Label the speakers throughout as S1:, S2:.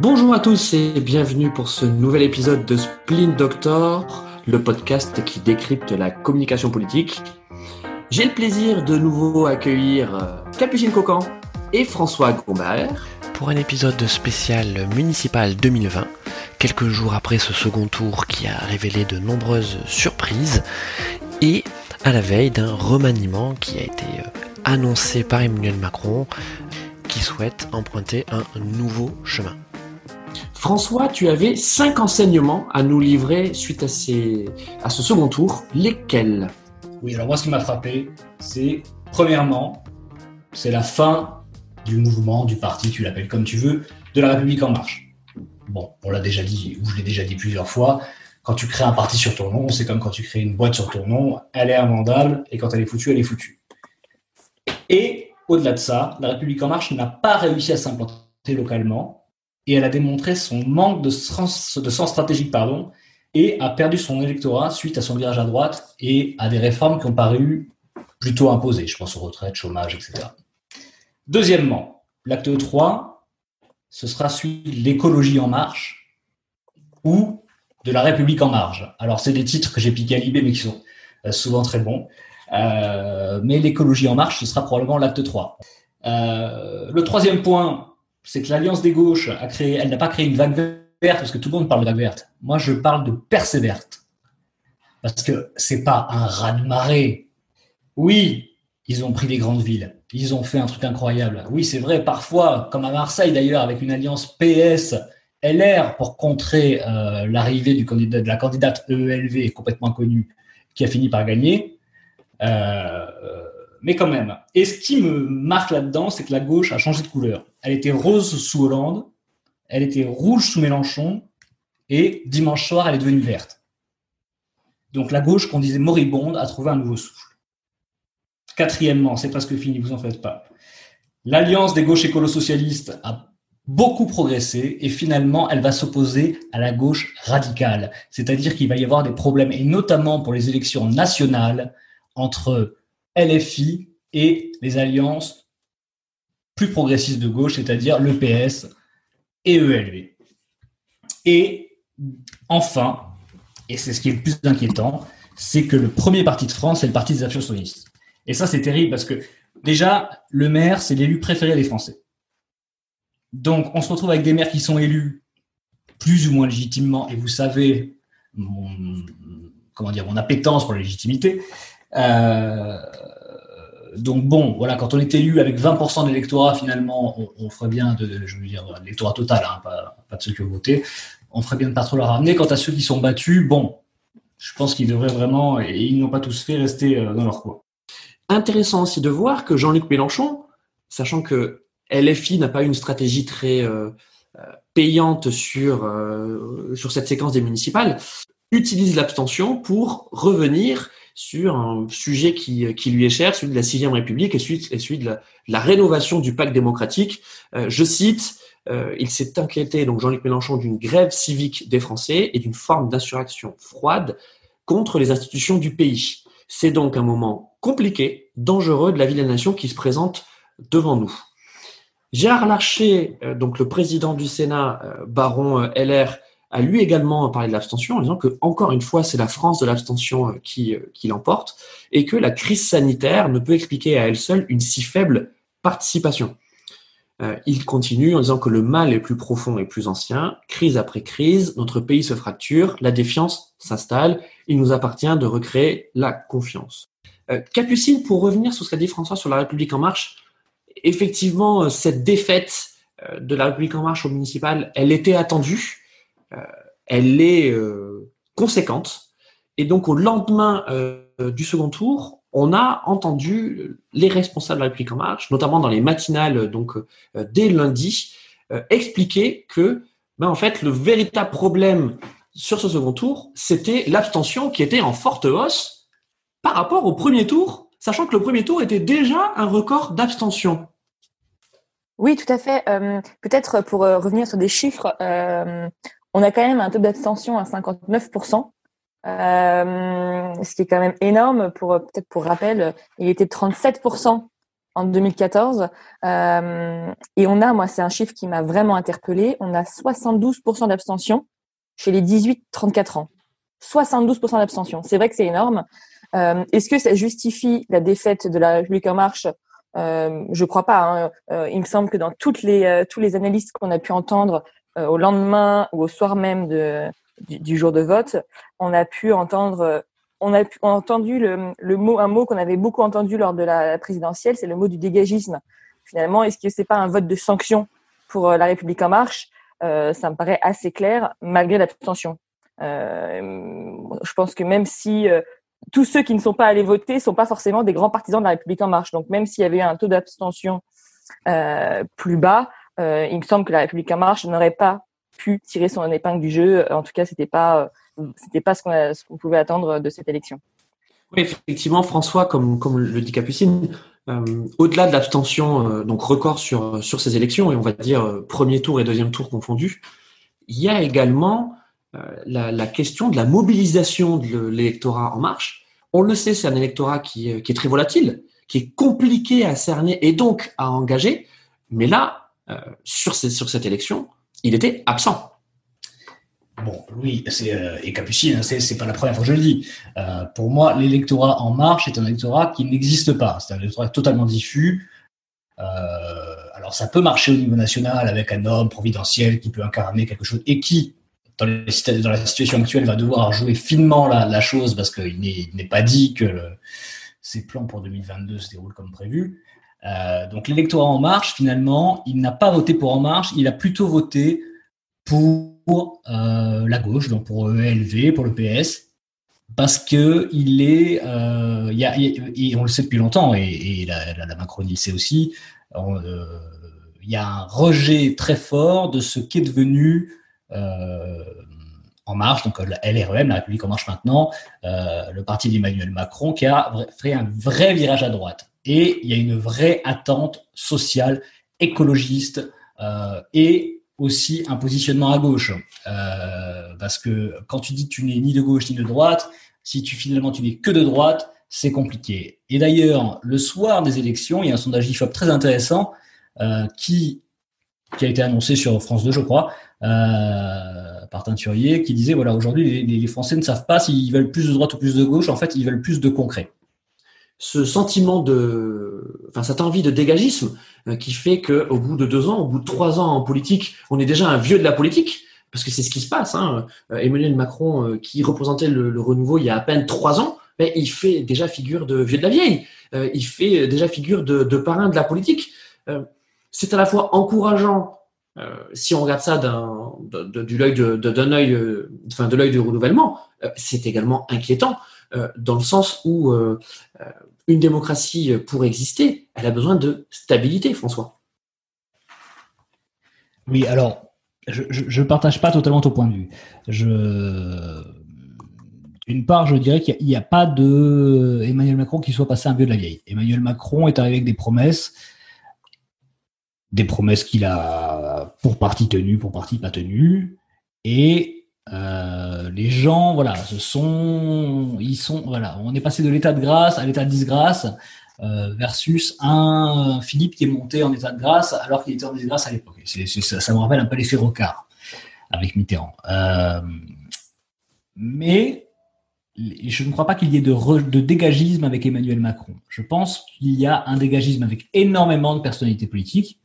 S1: Bonjour à tous et bienvenue pour ce nouvel épisode de Splint Doctor, le podcast qui décrypte la communication politique. J'ai le plaisir de nouveau accueillir euh, Capucine Cocan et François Gombert.
S2: Pour un épisode spécial municipal 2020, quelques jours après ce second tour qui a révélé de nombreuses surprises et à la veille d'un remaniement qui a été euh, annoncé par Emmanuel Macron qui souhaite emprunter un nouveau chemin.
S1: François, tu avais cinq enseignements à nous livrer suite à, ce second tour. Lesquels?
S3: Oui, alors moi, ce qui m'a frappé, c'est premièrement, c'est la fin du mouvement, du parti, tu l'appelles comme tu veux, de la République en marche. Bon, on l'a déjà dit, ou je l'ai déjà dit plusieurs fois, quand tu crées un parti sur ton nom, c'est comme quand tu crées une boîte sur ton nom, elle est invendable, et quand elle est foutue, elle est foutue. Et au-delà de ça, la République en marche n'a pas réussi à s'implanter localement, et elle a démontré son manque de sens, stratégique pardon, et a perdu son électorat suite à son virage à droite et à des réformes qui ont paru plutôt imposées. Je pense aux retraites, chômage, etc. Deuxièmement, l'acte 3, ce sera celui de l'écologie en marche ou de la République en marge. Alors, c'est des titres que j'ai piqués à Libé, mais qui sont euh, souvent très bons. Euh, mais l'écologie en marche, ce sera probablement l'acte 3. Euh, le troisième point, c'est que l'Alliance des gauches a créé, elle n'a pas créé une vague verte parce que tout le monde parle de vague verte. Moi, je parle de percée verte. Parce que c'est pas un raz-de-marée. Oui, ils ont pris des grandes villes. Ils ont fait un truc incroyable. Oui, c'est vrai, parfois, comme à Marseille d'ailleurs, avec une alliance PS, LR pour contrer euh, l'arrivée du candidat, de la candidate EELV complètement connue qui a fini par gagner. Euh, mais quand même. Et ce qui me marque là-dedans, c'est que la gauche a changé de couleur. Elle était rose sous Hollande, elle était rouge sous Mélenchon, et dimanche soir, elle est devenue verte. Donc la gauche, qu'on disait moribonde, a trouvé un nouveau souffle. Quatrièmement, c'est presque fini, vous en faites pas. L'alliance des gauches écolo-socialistes a beaucoup progressé et finalement, elle va s'opposer à la gauche radicale. C'est-à-dire qu'il va y avoir des problèmes, et notamment pour les élections nationales, entre LFI et les alliances plus progressistes de gauche, c'est-à-dire l'EPS et ELV. Et enfin, et c'est ce qui est le plus inquiétant, c'est que le premier parti de France, c'est le parti des abstentionnistes. Et ça, c'est terrible parce que déjà, le maire, c'est l'élu préféré des Français. Donc, on se retrouve avec des maires qui sont élus plus ou moins légitimement, et vous savez, mon, comment dire, mon appétence pour la légitimité, donc bon, voilà, quand on est élu avec 20% de l'électorat, finalement, on, ferait bien de, je veux dire, l'électorat total, hein, pas, de ceux qui ont voté, on ferait bien de pas trop la ramener. Quant à ceux qui sont battus, bon, je pense qu'ils devraient vraiment, et ils n'ont pas tous fait, rester euh, dans leur coin.
S1: Intéressant aussi de voir que Jean-Luc Mélenchon, sachant que LFI n'a pas une stratégie très euh, payante sur, sur cette séquence des municipales, utilise l'abstention pour revenir sur un sujet qui, qui lui est cher, celui de la sixième République et celui, de, la, rénovation du pacte démocratique. Euh, je cite, euh, il s'est inquiété, donc Jean-Luc Mélenchon, d'une grève civique des Français et d'une forme d'insurrection froide contre les institutions du pays. C'est donc un moment compliqué, dangereux de la vie de la nation qui se présente devant nous. Gérard Larcher, euh, donc le président du Sénat, baron LR, a lui également parlé de l'abstention en disant que, encore une fois, c'est la France de l'abstention euh, qui, euh, qui l'emporte et que la crise sanitaire ne peut expliquer à elle seule une si faible participation. Euh, il continue en disant que le mal est plus profond et plus ancien. Crise après crise, notre pays se fracture, la défiance s'installe. Il nous appartient de recréer la confiance. Capucine, pour revenir sur ce qu'a dit François sur la République en marche, effectivement, cette défaite de la République en marche au municipal, elle était attendue. Euh, elle est euh, conséquente. Et donc au lendemain euh, du second tour, on a entendu les responsables de la République en marche, notamment dans les matinales, donc dès lundi, expliquer que, ben, en fait, le véritable problème sur ce second tour, c'était l'abstention qui était en forte hausse par rapport au premier tour, sachant que le premier tour était déjà un record d'abstention.
S4: Oui, tout à fait. Peut-être pour revenir sur des chiffres, on a quand même un taux d'abstention à 59%, euh, ce qui est quand même énorme. Pour peut-être pour rappel, il était de 37% en 2014. Euh, et on a, moi, c'est un chiffre qui m'a vraiment interpellé, on a 72% d'abstention chez les 18-34 ans. 72% d'abstention. C'est vrai que c'est énorme. Euh, Est-ce que ça justifie la défaite de la République marche? Euh, Je crois pas. Hein. Il me semble que dans toutes les tous les analystes qu'on a pu entendre au lendemain ou au soir même du, jour de vote, on a pu entendre on a entendu le, mot, un mot qu'on avait beaucoup entendu lors de la présidentielle, c'est le mot du dégagisme. Finalement, est-ce que c'est pas un vote de sanction pour euh, la République en marche? Euh, Ça me paraît assez clair, malgré l'abstention. Euh, je pense que même si euh, tous ceux qui ne sont pas allés voter sont pas forcément des grands partisans de la République en marche, donc même s'il y avait un taux d'abstention euh, plus bas, il me semble que la République en marche n'aurait pas pu tirer son épingle du jeu. En tout cas, c'était pas c'était pas ce qu'on qu pouvait attendre de cette élection.
S1: Oui, effectivement, François, comme, comme le dit Capucine, euh, au-delà de l'abstention, euh, donc record sur, sur ces élections, et on va dire euh, premier tour et deuxième tour confondus, il y a également euh, la, la, question de la mobilisation de l'électorat en marche. On le sait, c'est un électorat qui, qui, est très volatile, qui est compliqué à cerner et donc à engager, mais là, sur, ces, sur cette élection, il était absent.
S3: Bon, oui, c'est euh, et Capucine, hein, c'est pas la première fois que je le dis. Euh, pour moi, l'électorat En Marche est un électorat qui n'existe pas. C'est un électorat totalement diffus. Euh, alors, ça peut marcher au niveau national avec un homme providentiel qui peut incarner quelque chose et qui, dans, la situation actuelle, va devoir jouer finement la, chose parce qu'il n'est pas dit que ses plans pour 2022 se déroulent comme prévu. Euh, donc, l'électorat En Marche, finalement, il n'a pas voté pour En Marche, il a plutôt voté pour euh, la gauche, donc pour ELV, pour le PS, parce que il est, euh, y a, et on le sait depuis longtemps, et, et la, la, la, Macronie le sait aussi, euh, il y a un rejet très fort de ce qui est devenu euh, En Marche, donc la LREM, la République En Marche maintenant, euh, le parti d'Emmanuel Macron, qui a fait un vrai virage à droite. Et il y a une vraie attente sociale, écologiste, euh, et aussi un positionnement à gauche. Euh, parce que quand tu dis que tu n'es ni de gauche ni de droite, si tu finalement tu n'es que de droite, c'est compliqué. Et d'ailleurs, le soir des élections, il y a un sondage IFOP très intéressant euh, qui, qui a été annoncé sur France 2, je crois, euh, par Teinturier, qui disait, voilà, aujourd'hui, les, les Français ne savent pas s'ils veulent plus de droite ou plus de gauche, en fait, ils veulent plus de concret
S1: ce sentiment de, enfin cette envie de dégagisme euh, qui fait que au bout de deux ans, au bout de trois ans en politique, on est déjà un vieux de la politique parce que c'est ce qui se passe. Hein. Euh, Emmanuel Macron, euh, qui représentait le, renouveau il y a à peine trois ans, ben, il fait déjà figure de vieux de la vieille. Il fait déjà figure de, parrain de la politique. C'est à la fois encourageant si on regarde ça d'un, de, de, l'œil de, d'un œil, enfin de l'œil du renouvellement. c'est également inquiétant dans le sens où une démocratie, euh, pour exister, elle a besoin de stabilité, François.
S3: Oui, alors, je ne partage pas totalement ton point de vue. Je... D'une part, je dirais qu'il n'y a, a, pas de Emmanuel Macron qui soit passé un vieux de la vieille. Emmanuel Macron est arrivé avec des promesses, des promesses qu'il a pour partie tenues, pour partie pas tenues, et euh, les gens, voilà, ce sont, ils sont, voilà, on est passé de l'état de grâce à l'état de disgrâce euh, versus un Philippe qui est monté en état de grâce alors qu'il était en disgrâce à l'époque. Ça, me rappelle un peu l'effet Rocard avec Mitterrand. Euh, mais je ne crois pas qu'il y ait de, de dégagisme avec Emmanuel Macron. Je pense qu'il y a un dégagisme avec énormément de personnalités politiques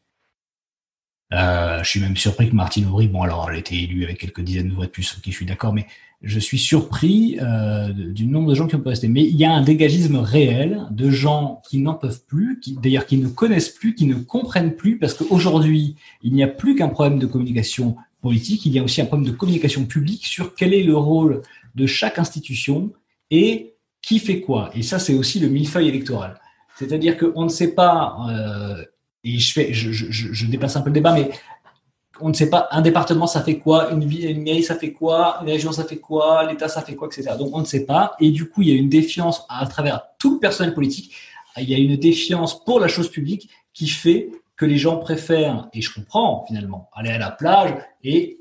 S3: euh, je suis même surpris que Martine Aubry, bon alors elle a été élue avec quelques dizaines de voix de plus, ok je suis d'accord, mais je suis surpris euh, du nombre de gens qui ont rester. Mais il y a un dégagisme réel de gens qui n'en peuvent plus, qui d'ailleurs qui ne connaissent plus, qui ne comprennent plus, parce qu'aujourd'hui il n'y a plus qu'un problème de communication politique, il y a aussi un problème de communication publique sur quel est le rôle de chaque institution et qui fait quoi. Et ça c'est aussi le millefeuille électoral. C'est-à-dire qu'on ne sait pas euh, et je fais, je, je, je, dépasse un peu le débat, mais on ne sait pas, un département ça fait quoi, une ville, une mairie ça fait quoi, une région ça fait quoi, l'État ça fait quoi, etc. Donc on ne sait pas, et du coup il y a une défiance à travers tout le personnel politique, il y a une défiance pour la chose publique qui fait que les gens préfèrent, et je comprends finalement, aller à la plage et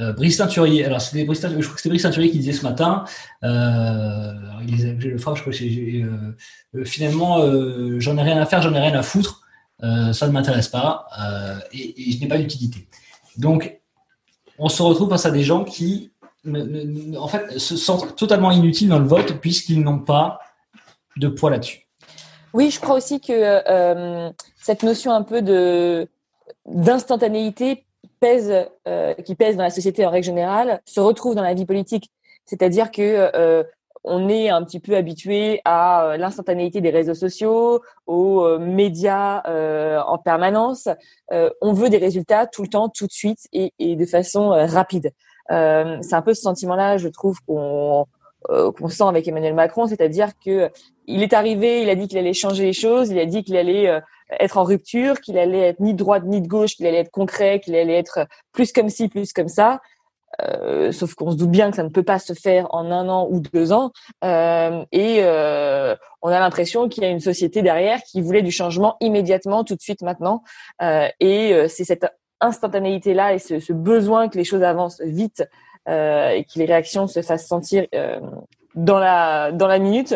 S3: euh, Brice Teinturier. Alors, c'était Brice, je crois que c'était Brice Teinturier qui disait ce matin. Euh, il disait, le je crois que euh, euh, finalement, euh, j'en ai rien à faire, j'en ai rien à foutre. Ça ne m'intéresse pas et, et, je n'ai pas d'utilité. Donc, on se retrouve face à des gens qui, en fait, se sentent totalement inutiles dans le vote puisqu'ils n'ont pas de poids là-dessus.
S4: Oui, je crois aussi que cette notion un peu d'instantanéité pèse, euh, qui pèse dans la société en règle générale, se retrouve dans la vie politique. C'est-à-dire que euh, on est un petit peu habitué à euh, l'instantanéité des réseaux sociaux, aux euh, médias euh, en permanence. on veut des résultats tout le temps, tout de suite et, et de façon rapide. c'est un peu ce sentiment-là, je trouve, qu'on qu'on sent avec Emmanuel Macron, c'est-à-dire que il est arrivé, il a dit qu'il allait changer les choses, il a dit qu'il allait être en rupture, qu'il allait être ni de droite ni de gauche, qu'il allait être concret, qu'il allait être plus comme ci, plus comme ça. Euh, sauf qu'on se doute bien que ça ne peut pas se faire en un an ou deux ans. Euh, et euh, on a l'impression qu'il y a une société derrière qui voulait du changement immédiatement, tout de suite, maintenant. Euh, et euh, c'est cette instantanéité-là et ce, ce, besoin que les choses avancent vite euh, et que les réactions se fassent sentir dans la dans la minute,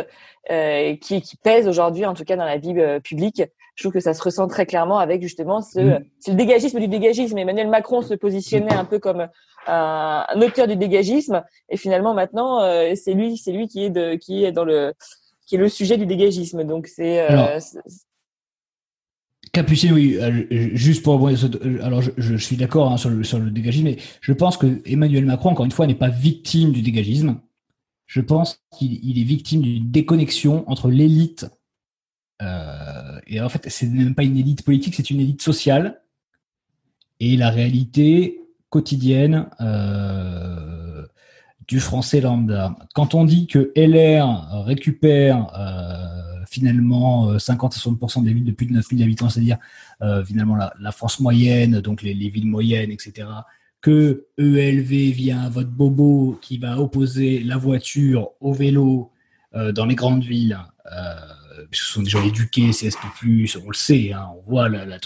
S4: qui, qui pèse aujourd'hui, en tout cas dans la vie publique je trouve que ça se ressent très clairement avec justement ce, mm. c'est le dégagisme du dégagisme. Emmanuel Macron se positionnait un peu comme un, auteur du dégagisme, et finalement maintenant euh, c'est lui, c'est lui qui est de, qui est dans le, qui est le sujet du dégagisme. Donc c'est euh,
S3: Capucine, oui, euh, juste pour alors je, je suis d'accord hein, sur, le, sur le dégagisme, mais je pense que Emmanuel Macron, encore une fois, n'est pas victime du dégagisme. Je pense qu'il est victime d'une déconnexion entre l'élite euh, et en fait, c'est même pas une élite politique, c'est une élite sociale. Et la réalité quotidienne euh, du français lambda. Quand on dit que LR récupère euh, finalement 50 à 60% des villes de plus de 9000 habitants, c'est-à-dire finalement la, France moyenne, donc les, les, villes moyennes, etc., que ELV via un vote bobo qui va opposer la voiture au vélo dans les grandes villes, ce sont des gens éduqués, CSP+, on le sait, hein, on voit la,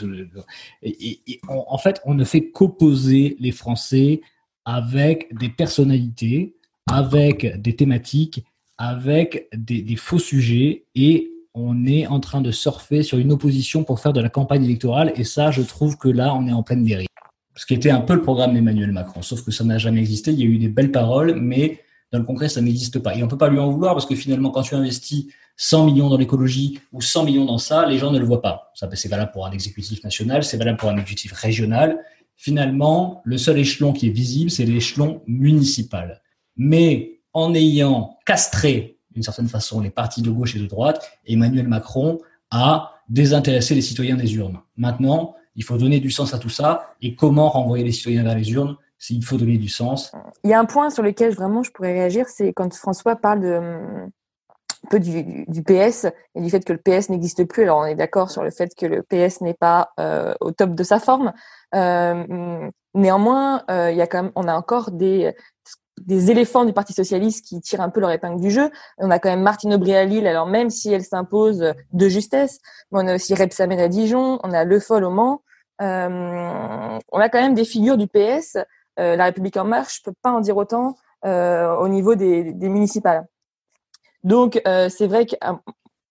S3: en fait, on ne fait qu'opposer les Français avec des personnalités, avec des thématiques, avec des, faux sujets, et on est en train de surfer sur une opposition pour faire de la campagne électorale, et ça, je trouve que là, on est en pleine dérive. Ce qui était un peu le programme d'Emmanuel Macron, sauf que ça n'a jamais existé. Il y a eu des belles paroles, mais dans le concret, ça n'existe pas. Et on ne peut pas lui en vouloir parce que finalement, quand tu investis 100 millions dans l'écologie ou 100 millions dans ça, les gens ne le voient pas. Ça, c'est valable pour un exécutif national, c'est valable pour un exécutif régional. Finalement, le seul échelon qui est visible, c'est l'échelon municipal. Mais en ayant castré, d'une certaine façon, les partis de gauche et de droite, Emmanuel Macron a désintéressé les citoyens des urnes. Maintenant, il faut donner du sens à tout ça. Et comment renvoyer les citoyens vers les urnes s'il faut donner du sens?
S4: Il y a un point sur lequel vraiment je pourrais réagir, c'est quand François parle de peu du, du, PS et du fait que le PS n'existe plus. Alors on est d'accord sur le fait que le PS n'est pas euh, au top de sa forme. Euh, néanmoins, euh, il y a quand même, on a encore des des éléphants du Parti socialiste qui tirent un peu leur épingle du jeu. On a quand même Martine Aubry à Lille, alors même si elle s'impose de justesse, mais on a aussi Rebsamen à Dijon, on a Le Foll au Mans. Euh, on a quand même des figures du PS euh, la République en marche, je peux pas en dire autant euh, au niveau des, municipales. Donc euh, c'est vrai que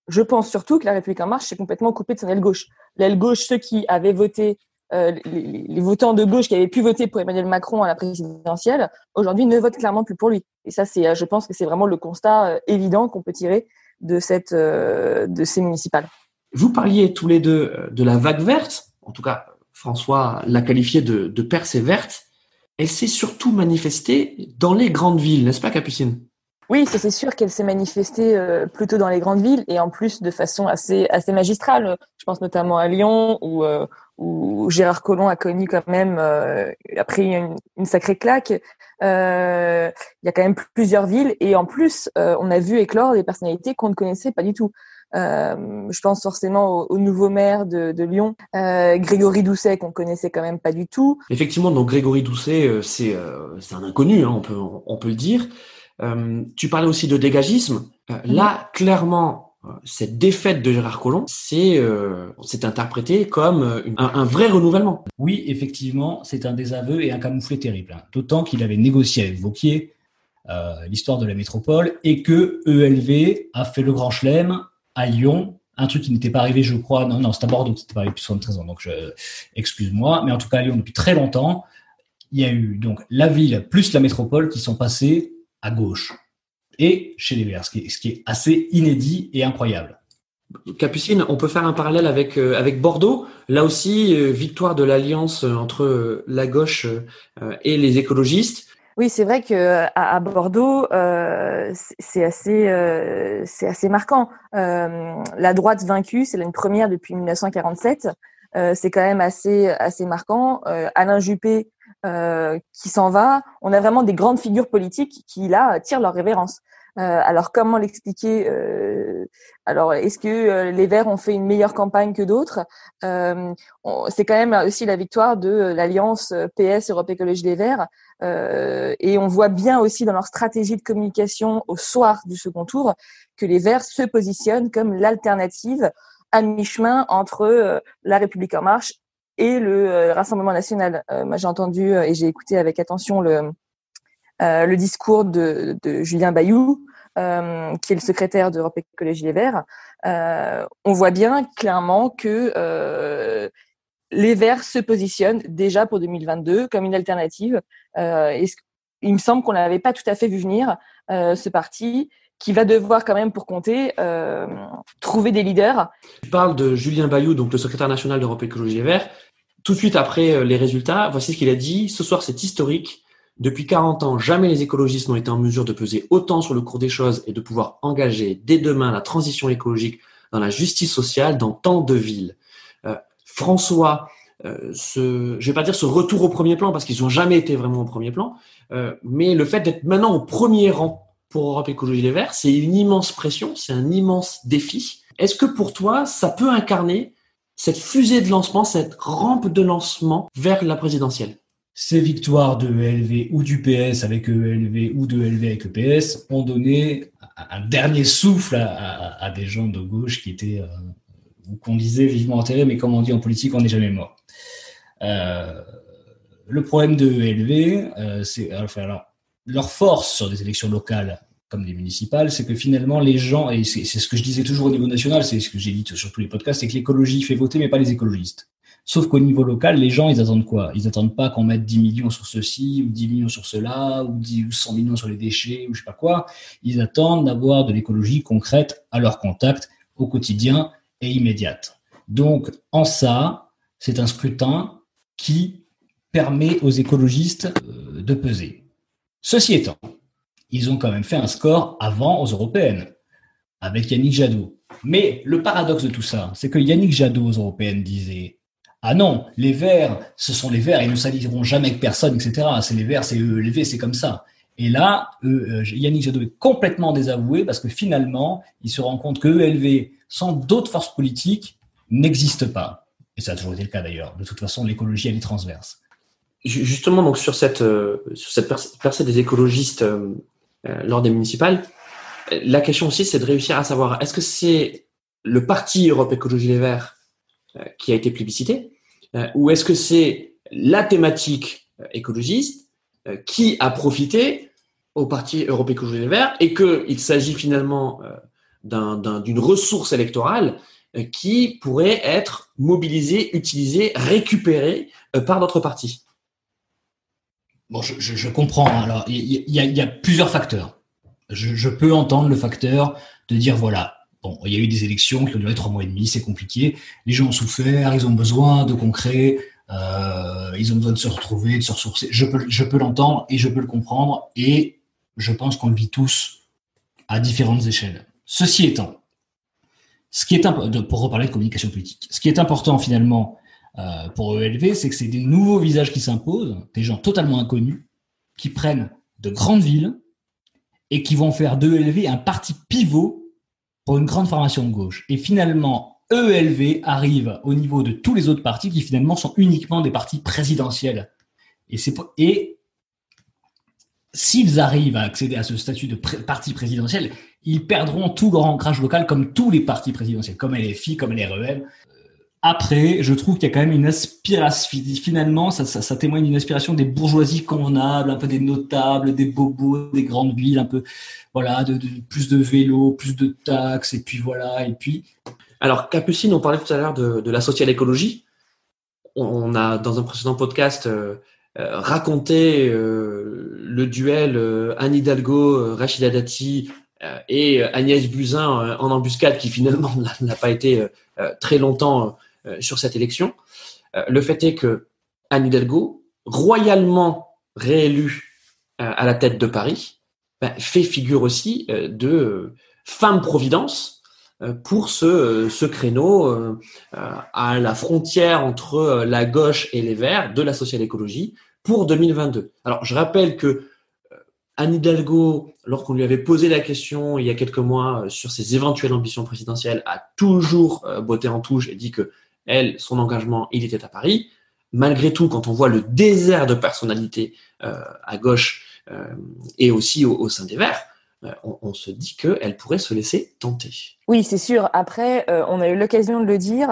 S4: je pense surtout que la République en marche s'est complètement coupée de son aile gauche. L'aile gauche, ceux qui avaient voté les, votants de gauche qui avaient pu voter pour Emmanuel Macron à la présidentielle, aujourd'hui ne votent clairement plus pour lui. Et ça, c'est, je pense que c'est vraiment le constat évident qu'on peut tirer de cette, de ces municipales.
S1: Vous parliez tous les deux de la vague verte. En tout cas, François l'a qualifiée de, de percée verte elle s'est surtout manifestée dans les grandes villes, n'est-ce pas, Capucine?
S4: Oui, c'est sûr qu'elle s'est manifestée euh, plutôt dans les grandes villes et en plus de façon assez assez magistrale. Je pense notamment à Lyon où, euh, où Gérard Collomb a connu quand même euh, après une, une, sacrée claque. Euh, il y a quand même plusieurs villes et en plus on a vu éclore des personnalités qu'on ne connaissait pas du tout. Euh, je pense forcément au, nouveau maire de, de Lyon, euh, Grégory Doucet, qu'on connaissait quand même pas du tout.
S1: Effectivement, donc Grégory Doucet, euh, c'est euh, un inconnu, hein, on peut on peut le dire. Tu parlais aussi de dégagisme. là, clairement, cette défaite de Gérard Collomb, c'est euh, interprété comme euh, un, vrai renouvellement.
S3: Oui, effectivement, c'est un désaveu et un camouflet terrible. Hein. D'autant qu'il avait négocié avec Vauquier euh, l'histoire de la métropole et que ELV a fait le grand chelem à Lyon, un truc qui n'était pas arrivé, je crois, non, non, c'est à Bordeaux, c'était pas arrivé depuis 73 ans, donc excuse-moi, mais en tout cas à Lyon depuis très longtemps, il y a eu donc la ville plus la métropole qui sont passés à gauche et chez les Verts, ce qui, est, assez inédit et incroyable.
S1: Capucine, on peut faire un parallèle avec, euh, avec Bordeaux. Là aussi, euh, victoire de l'alliance entre euh, la gauche et les écologistes.
S4: Oui, c'est vrai que à, Bordeaux, c'est assez, c'est assez marquant. la droite vaincue, c'est une première depuis 1947. c'est quand même assez, assez marquant. Alain Juppé euh, qui s'en va. On a vraiment des grandes figures politiques qui là tirent leur révérence. Euh, alors comment l'expliquer euh, Alors est-ce que les Verts ont fait une meilleure campagne que d'autres? C'est quand même aussi la victoire de l'alliance PS Europe Écologie Les Verts. et on voit bien aussi dans leur stratégie de communication au soir du second tour que les Verts se positionnent comme l'alternative à mi-chemin entre La République en marche et le euh, Rassemblement national. Euh, moi, j'ai entendu euh, et j'ai écouté avec attention le, le discours de, Julien Bayou, qui est le secrétaire d'Europe Écologie Les Verts, on voit bien clairement que les Verts se positionnent déjà pour 2022 comme une alternative. il me semble qu'on n'avait pas tout à fait vu venir ce parti qui va devoir quand même pour compter trouver des leaders.
S1: Je parle de Julien Bayou, donc le secrétaire national d'Europe Écologie Les Verts, tout de suite après euh, les résultats, voici ce qu'il a dit. Ce soir, c'est historique. Depuis 40 ans, jamais les écologistes n'ont été en mesure de peser autant sur le cours des choses et de pouvoir engager dès demain la transition écologique dans la justice sociale dans tant de villes. Euh, François, euh, ce, je vais pas dire ce retour au premier plan parce qu'ils n'ont jamais été vraiment au premier plan, euh, mais le fait d'être maintenant au premier rang pour Europe Écologie Les Verts, c'est une immense pression, c'est un immense défi. Est-ce que pour toi, ça peut incarner cette fusée de lancement, cette rampe de lancement vers la présidentielle
S3: Ces victoires de ELV ou du PS avec ELV ou de ELV avec EPS ont donné un dernier souffle à, des gens de gauche qui étaient, euh, qu'on disait vivement enterrés, mais comme on dit en politique, on n'est jamais mort. Euh, le problème de ELV, euh, c'est enfin, leur force sur des élections locales comme les municipales, c'est que finalement les gens, et c'est ce que je disais toujours au niveau national, c'est ce que j'ai dit sur tous les podcasts, c'est que l'écologie fait voter, mais pas les écologistes. Sauf qu'au niveau local, les gens, ils attendent quoi? Ils attendent pas qu'on mette 10 millions sur ceci, ou 10 millions sur cela, ou 10 ou 100 millions sur les déchets, ou je sais pas quoi. Ils attendent d'avoir de l'écologie concrète à leur contact, au quotidien et immédiate. Donc, en ça, c'est un scrutin qui permet aux écologistes euh, de peser. Ceci étant, ils ont quand même fait un score avant aux européennes, avec Yannick Jadot. Mais le paradoxe de tout ça, c'est que Yannick Jadot aux européennes disait Ah non, les Verts, ce sont les Verts, ils ne s'allieront jamais avec personne, etc. C'est les Verts, c'est eux, c'est comme ça. Et là, euh, Yannick Jadot est complètement désavoué parce que finalement, il se rend compte que ELV, sans d'autres forces politiques, n'existe pas. Et ça a toujours été le cas d'ailleurs. De toute façon, l'écologie, elle est transverse.
S1: Justement, donc sur cette, euh, percée des écologistes euh, lors des municipales. La question aussi, c'est de réussir à savoir est-ce que c'est le parti Europe Écologie Les Verts euh, qui a été plébiscité euh, ou est-ce que c'est la thématique écologiste qui a profité au parti Europe Écologie Les Verts et qu'il s'agit finalement d'une ressource électorale qui pourrait être mobilisée, utilisée, récupérée par d'autres partis?
S3: Bon, je, comprends. Hein. Alors, il y, a plusieurs facteurs. Je, peux entendre le facteur de dire voilà, bon, il y a eu des élections qui ont duré trois mois et demi, c'est compliqué. Les gens ont souffert, ils ont besoin de concret, euh, ils ont besoin de se retrouver, de se ressourcer. Je peux, je peux l'entendre et je peux le comprendre et je pense qu'on le vit tous à différentes échelles. Ceci étant, ce qui est pour reparler de communication politique, ce qui est important finalement euh, pour ELV, c'est que c'est des nouveaux visages qui s'imposent, des gens totalement inconnus, qui prennent de grandes villes et qui vont faire d'ELV un parti pivot pour une grande formation de gauche. Et finalement, ELV arrive au niveau de tous les autres partis qui finalement sont uniquement des partis présidentiels. Et, et s'ils arrivent à accéder à ce statut de parti présidentiel, ils perdront tout leur ancrage local comme tous les partis présidentiels, comme LFI, comme LREM. Après, je trouve qu'il y a quand même une aspiration, finalement, ça, témoigne d'une aspiration des bourgeoisies convenables, un peu des notables, des bobos, des grandes villes, un peu, voilà, de, plus de vélos, plus de taxes, et puis voilà, et puis.
S1: Alors, Capucine, on parlait tout à l'heure de, la social écologie. On a, dans un précédent podcast, euh, euh, raconté euh, le duel Anne Hidalgo, Rachida Dati et Agnès Buzyn en embuscade qui finalement n'a pas été très longtemps sur cette élection. Euh, le fait est que Anne Hidalgo, royalement réélue euh, à la tête de Paris, ben, fait figure aussi de femme providence pour ce, ce créneau à la frontière entre la gauche et les Verts de la social-écologie pour 2022. Alors, je rappelle que Anne Hidalgo, lorsqu'on lui avait posé la question il y a quelques mois sur ses éventuelles ambitions présidentielles, a toujours botté en touche et dit que elle, son engagement, il était à Paris. Malgré tout, quand on voit le désert de personnalité euh, à gauche euh, et aussi au, sein des Verts, euh, on, se dit qu'elle pourrait se laisser tenter.
S4: Oui, c'est sûr. Après, on a eu l'occasion de le dire.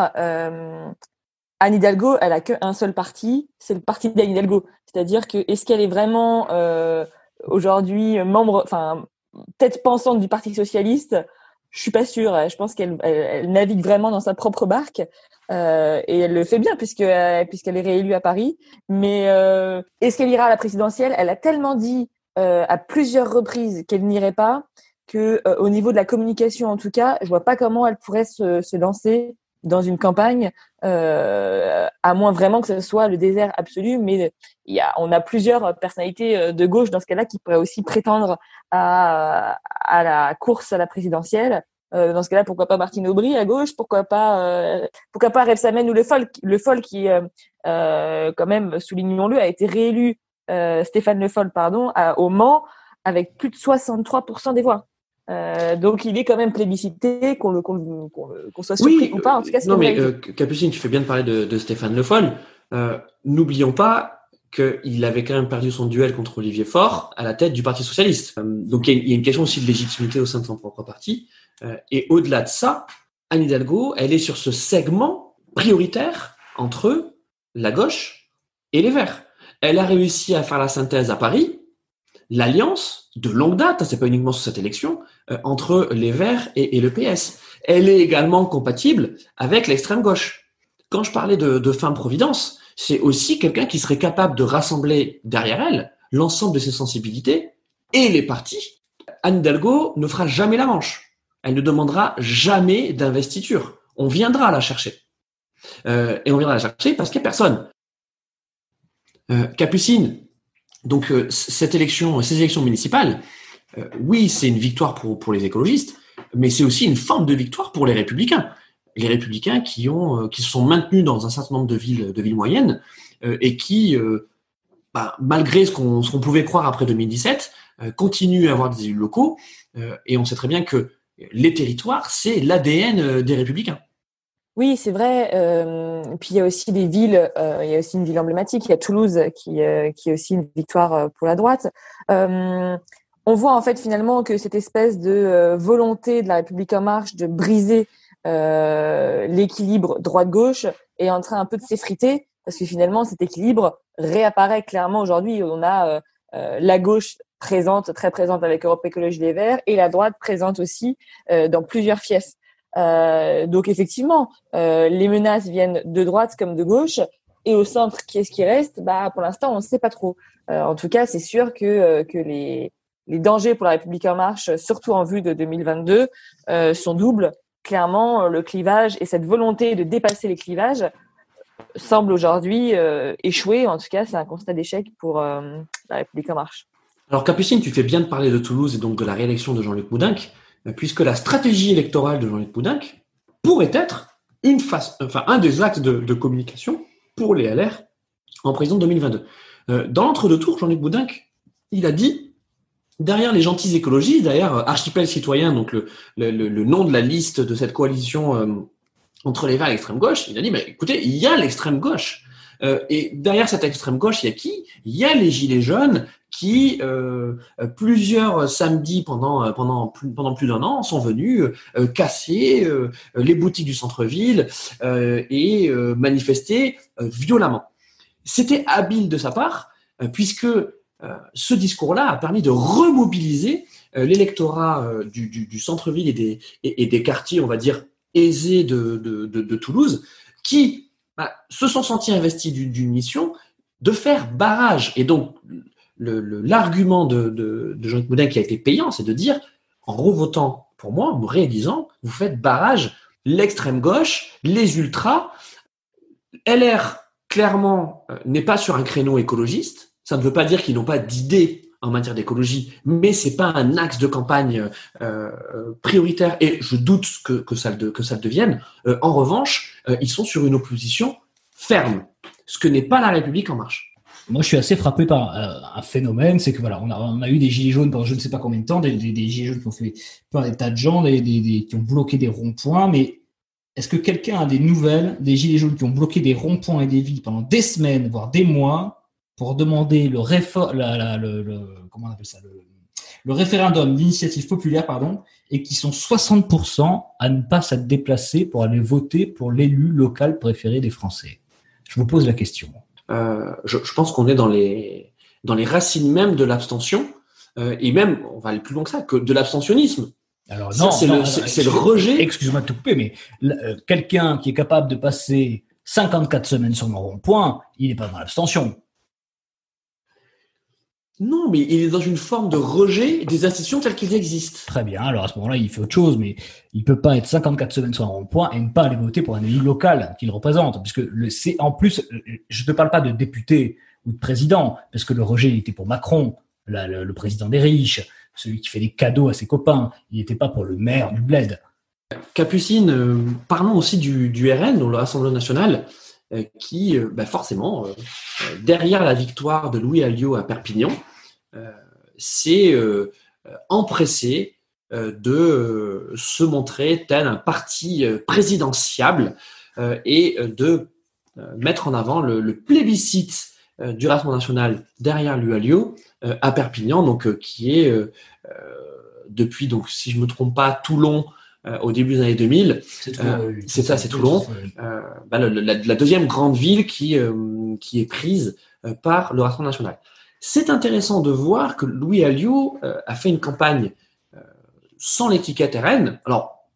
S4: Anne Hidalgo, elle a qu'un seul parti, c'est le parti d'Anne Hidalgo. C'est-à-dire que est-ce qu'elle est vraiment aujourd'hui membre, enfin tête pensante du Parti socialiste? Je suis pas sûre. Je pense qu'elle navigue vraiment dans sa propre barque. Euh, et elle le fait bien puisque euh, puisqu'elle est réélue à Paris. Mais euh, est-ce qu'elle ira à la présidentielle? Elle a tellement dit euh, à plusieurs reprises qu'elle n'irait pas que euh, au niveau de la communication, en tout cas, je vois pas comment elle pourrait se, se lancer dans une campagne, à moins vraiment que ce soit le désert absolu. Mais il y a, on a plusieurs personnalités de gauche dans ce cas-là qui pourraient aussi prétendre à, à la course à la présidentielle. Euh, dans ce cas-là, pourquoi pas Martine Aubry à gauche Pourquoi pas euh, pourquoi pas Rebsamen ou le Foll Le Foll qui, euh, quand même, soulignons-le, a été réélu Stéphane Le Foll, pardon, au Mans avec plus de 63% des voix. Donc il est quand même plébiscité, qu'on le, qu'on, soit surpris ou pas. En tout cas,
S1: non, mais Capucine, tu fais bien de parler de, de Stéphane Le Foll. N'oublions pas qu'il avait quand même perdu son duel contre Olivier Faure à la tête du Parti socialiste. donc il y, a une question aussi de légitimité au sein de son propre parti. Euh, et au-delà de ça, Anne Hidalgo, elle est sur ce segment prioritaire entre la gauche et les Verts. Elle a réussi à faire la synthèse à Paris, l'alliance de longue date, c'est pas uniquement sur cette élection, euh, entre les Verts et, le PS. Elle est également compatible avec l'extrême gauche. Quand je parlais de, de providence, c'est aussi quelqu'un qui serait capable de rassembler derrière elle l'ensemble de ses sensibilités et les partis. Anne Hidalgo ne fera jamais la manche elle ne demandera jamais d'investiture. On viendra la chercher. Euh, et on viendra la chercher parce qu'il n'y a personne. Euh, Capucine, donc euh, cette élection, ces élections municipales, oui, c'est une victoire pour, pour les écologistes, mais c'est aussi une forme de victoire pour les républicains. Les républicains qui, ont, qui se sont maintenus dans un certain nombre de villes, de villes moyennes et qui, bah, malgré ce qu'on pouvait croire après 2017, continuent à avoir des élus locaux. et on sait très bien que les territoires, c'est l'ADN euh, des républicains.
S4: Oui, c'est vrai. Euh, puis il y a aussi des villes, euh, il y a aussi une ville emblématique, il y a Toulouse qui, qui est aussi une victoire pour la droite. on voit en fait finalement que cette espèce de volonté de la République en marche de briser l'équilibre droite-gauche est en train un peu de s'effriter parce que finalement cet équilibre réapparaît clairement aujourd'hui. On a la gauche présente, très présente avec Europe Écologie des Verts, et la droite présente aussi euh, dans plusieurs fiefs. Euh, donc effectivement, euh, les menaces viennent de droite comme de gauche, et au centre, qui est-ce qui reste? Bah pour l'instant, on ne sait pas trop. en tout cas, c'est sûr que que les les dangers pour la République en marche, surtout en vue de 2022, sont doubles. Clairement, le clivage et cette volonté de dépasser les clivages semble aujourd'hui échouer. En tout cas, c'est un constat d'échec pour la République en marche.
S1: Alors Capucine, tu fais bien de parler de Toulouse et donc de la réélection de Jean-Luc euh, puisque la stratégie électorale de Jean-Luc Boudinck pourrait être une face, un des axes de, communication pour les LR en président 2022. Euh, dans l'entre-deux tours, Jean-Luc Boudinck, il a dit derrière les gentils écologistes, derrière euh, Archipel citoyen, donc le, nom de la liste de cette coalition entre les Verts et l'extrême gauche, il a dit mais écoutez, il y a l'extrême gauche. Euh, et derrière cette extrême gauche, il y a qui? Il y a les gilets jaunes qui, euh, plusieurs samedis pendant pendant plus, pendant plus d'un an, sont venus casser les boutiques du centre-ville et manifester violemment. C'était habile de sa part, puisque ce discours-là a permis de remobiliser l'électorat du, du, centre-ville et des, et, des quartiers, on va dire, aisés de, de Toulouse, qui bah, se sont sentis investis d'une mission de faire barrage. Et donc, l'argument de, Jean-Luc Moudin qui a été payant, c'est de dire, en revotant pour moi, en me réalisant, vous faites barrage l'extrême gauche, les ultras. LR, clairement, euh, n'est pas sur un créneau écologiste. Ça ne veut pas dire qu'ils n'ont pas d'idées en matière d'écologie, mais c'est pas un axe de campagne euh, prioritaire et je doute que, que, ça, le, que ça devienne. Euh, en revanche, euh, ils sont sur une opposition ferme, ce que n'est pas la République en marche.
S3: Moi, je suis assez frappé par un phénomène, c'est que voilà, on a, on a, eu des gilets jaunes pendant je ne sais pas combien de temps, des gilets jaunes qui ont fait peur des tas de gens, des, des qui ont bloqué des ronds-points, mais est-ce que quelqu'un a des nouvelles des gilets jaunes qui ont bloqué des ronds-points et des villes pendant des semaines, voire des mois, pour demander le, le, comment on appelle ça, le, référendum d'initiative populaire, pardon, et qui sont 60% à ne pas s'être déplacés pour aller voter pour l'élu local préféré des Français. Je vous pose la question.
S1: Euh, je, pense qu'on est dans les, dans les racines même de l'abstention, euh, et même, on va aller plus loin que ça, que de l'abstentionnisme.
S3: Alors non, c'est le, rejet. Excuse-moi de te couper, mais euh, quelqu'un qui est capable de passer 54 semaines sur mon rond-point, il n'est pas dans l'abstention.
S1: Non, mais il est dans une forme de rejet des institutions telles qu'elles existent.
S3: Très bien. Alors à ce moment-là, il fait autre chose, mais il peut pas être 54 semaines sur un rond-point et ne pas aller voter pour un élu local qu'il représente, puisque le c'est en plus, je ne parle pas de député ou de président, parce que le rejet il était pour Macron, le, président des riches, celui qui fait des cadeaux à ses copains. Il n'était pas pour le maire du bled.
S1: Capucine, euh, parlons aussi du, du RN, donc l'Assemblée nationale. Euh, qui, euh, bah, forcément, euh, derrière la victoire de Louis Alliot à Perpignan, s'est empressé de se montrer tel un parti présidentiable et de mettre en avant le, plébiscite du Rassemblement national derrière Louis Alliot à Perpignan, donc qui est depuis donc si je me trompe pas Toulon euh, au début des années 2000. C'est euh, ça, c'est Toulon. Euh, bah, la, deuxième grande ville qui, qui est prise par le Rassemblement national. C'est intéressant de voir que Louis Alliot a fait une campagne sans l'étiquette RN. Alors,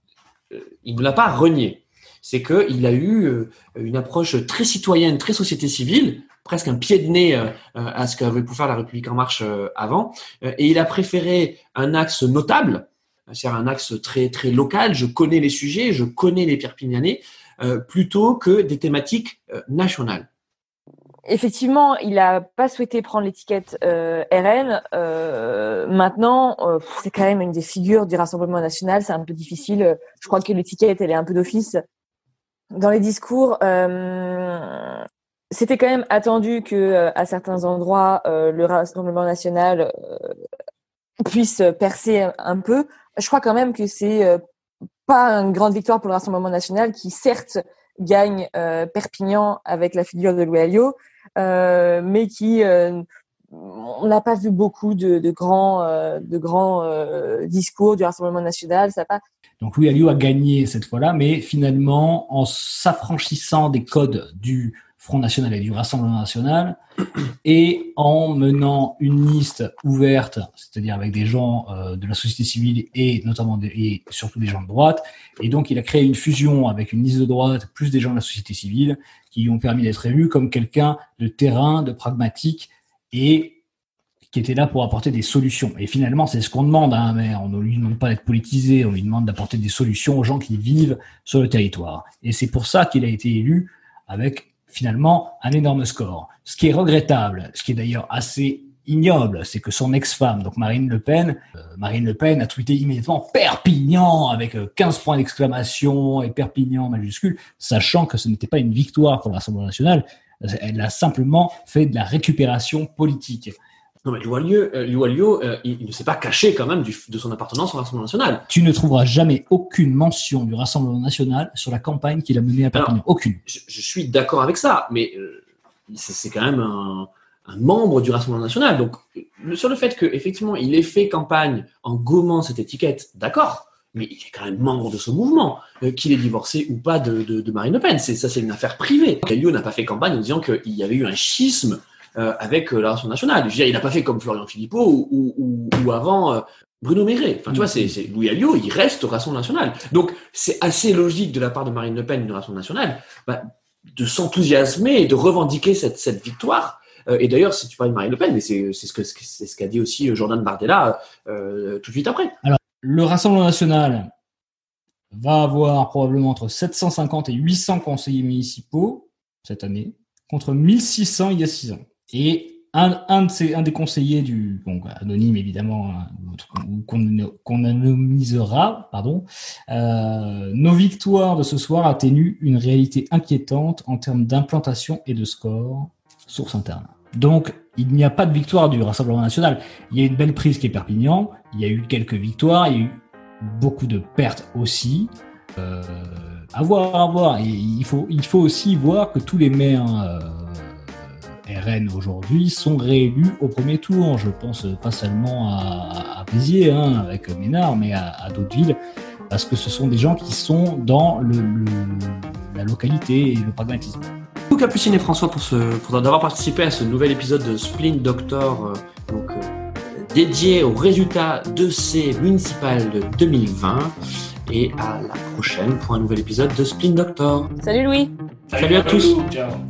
S1: il ne l'a pas renié. C'est qu'il a eu une approche très citoyenne, très société civile, presque un pied de nez à ce qu'avait pu faire la République en marche avant. Et il a préféré un axe notable c'est un axe très très local. Je connais les sujets, je connais les Perpignanais, euh, plutôt que des thématiques euh, nationales.
S4: Effectivement, il n'a pas souhaité prendre l'étiquette euh, RN. maintenant, c'est quand même une des figures du Rassemblement national. C'est un peu difficile. Je crois que l'étiquette, elle est un peu d'office. Dans les discours, c'était quand même attendu que, à certains endroits, le Rassemblement national puisse percer un peu je crois quand même que c'est euh, pas une grande victoire pour le Rassemblement national qui certes gagne euh, Perpignan avec la figure de Louis Alliot, euh, mais qui on n'a pas vu beaucoup de, grands, de grands discours du Rassemblement national. Ça.
S3: Donc Louis Alliot a gagné cette fois-là, mais finalement, en s'affranchissant des codes du Front National et du Rassemblement National, et en menant une liste ouverte, c'est-à-dire avec des gens euh, de la société civile et notamment des, et surtout des gens de droite. Et donc, il a créé une fusion avec une liste de droite plus des gens de la société civile qui ont permis d'être élus comme quelqu'un de terrain, de pragmatique et qui était là pour apporter des solutions. Et finalement, c'est ce qu'on demande à un maire. On ne lui demande pas d'être politisé, on lui demande d'apporter des solutions aux gens qui vivent sur le territoire. Et c'est pour ça qu'il a été élu avec finalement un énorme score. Ce qui est regrettable, ce qui est d'ailleurs assez ignoble, c'est que son ex-femme, donc Marine Le Pen, euh, Marine Le Pen a tweeté immédiatement Perpignan avec 15 euh, points d'exclamation et Perpignan majuscule, sachant que ce n'était pas une victoire pour l'Assemblée nationale, elle a simplement fait de la récupération politique.
S1: Non, mais Louallieu, euh, euh, il, ne s'est pas caché quand même de son appartenance au Rassemblement national.
S3: Tu ne trouveras jamais aucune mention du Rassemblement national sur la campagne qu'il a menée à Perpignan. aucune.
S1: Je, suis d'accord avec ça, mais euh, c'est quand même un, membre du Rassemblement national. Donc, sur le fait qu'effectivement, il ait fait campagne en gommant cette étiquette, d'accord, mais il est quand même membre de ce mouvement, euh, qu'il ait divorcé ou pas de, Marine Le Pen. Ça, c'est une affaire privée. Galliot n'a pas fait campagne en disant qu'il y avait eu un schisme euh, avec euh, la Rassemblement national. il n'a pas fait comme Florian Philippot ou, avant Bruno Maigret. Enfin, tu vois, c'est, Louis Alliot, il reste au Rassemblement national. Donc, c'est assez logique de la part de Marine Le Pen, du Rassemblement national, bah, de s'enthousiasmer et de revendiquer cette, cette victoire. et d'ailleurs, si tu parles de Marine Le Pen, mais c'est, ce, c'est ce qu'a dit aussi Jordan Bardella tout de suite après.
S3: Alors, le Rassemblement national va avoir probablement entre 750 et 800 conseillers municipaux cette année, contre 1600 il y a 6 ans. Et un, des conseillers du, bon, anonyme évidemment, hein, qu'on anonymisera, pardon, euh, nos victoires de ce soir atténuent une réalité inquiétante en termes d'implantation et de score, source interne. Donc, il n'y a pas de victoire du Rassemblement national. Il y a une belle prise qui est Perpignan, il y a eu quelques victoires, il y a eu beaucoup de pertes aussi. Euh, à voir, à voir. Et il faut, il faut aussi voir que tous les maires euh, RN aujourd'hui sont réélus au premier tour. Je pense pas seulement à, à Béziers, hein, avec Ménard, mais à, d'autres villes, parce que ce sont des gens qui sont dans le, la localité et le pragmatisme.
S1: Beaucoup Capucine et François pour, ce, pour d'avoir participé à ce nouvel épisode de Splint Doctor. Euh, donc, dédié aux résultats de ces municipales de 2020 et à la prochaine pour un nouvel épisode de Spin Doctor.
S4: Salut Louis.
S1: Salut, à tous. Ciao.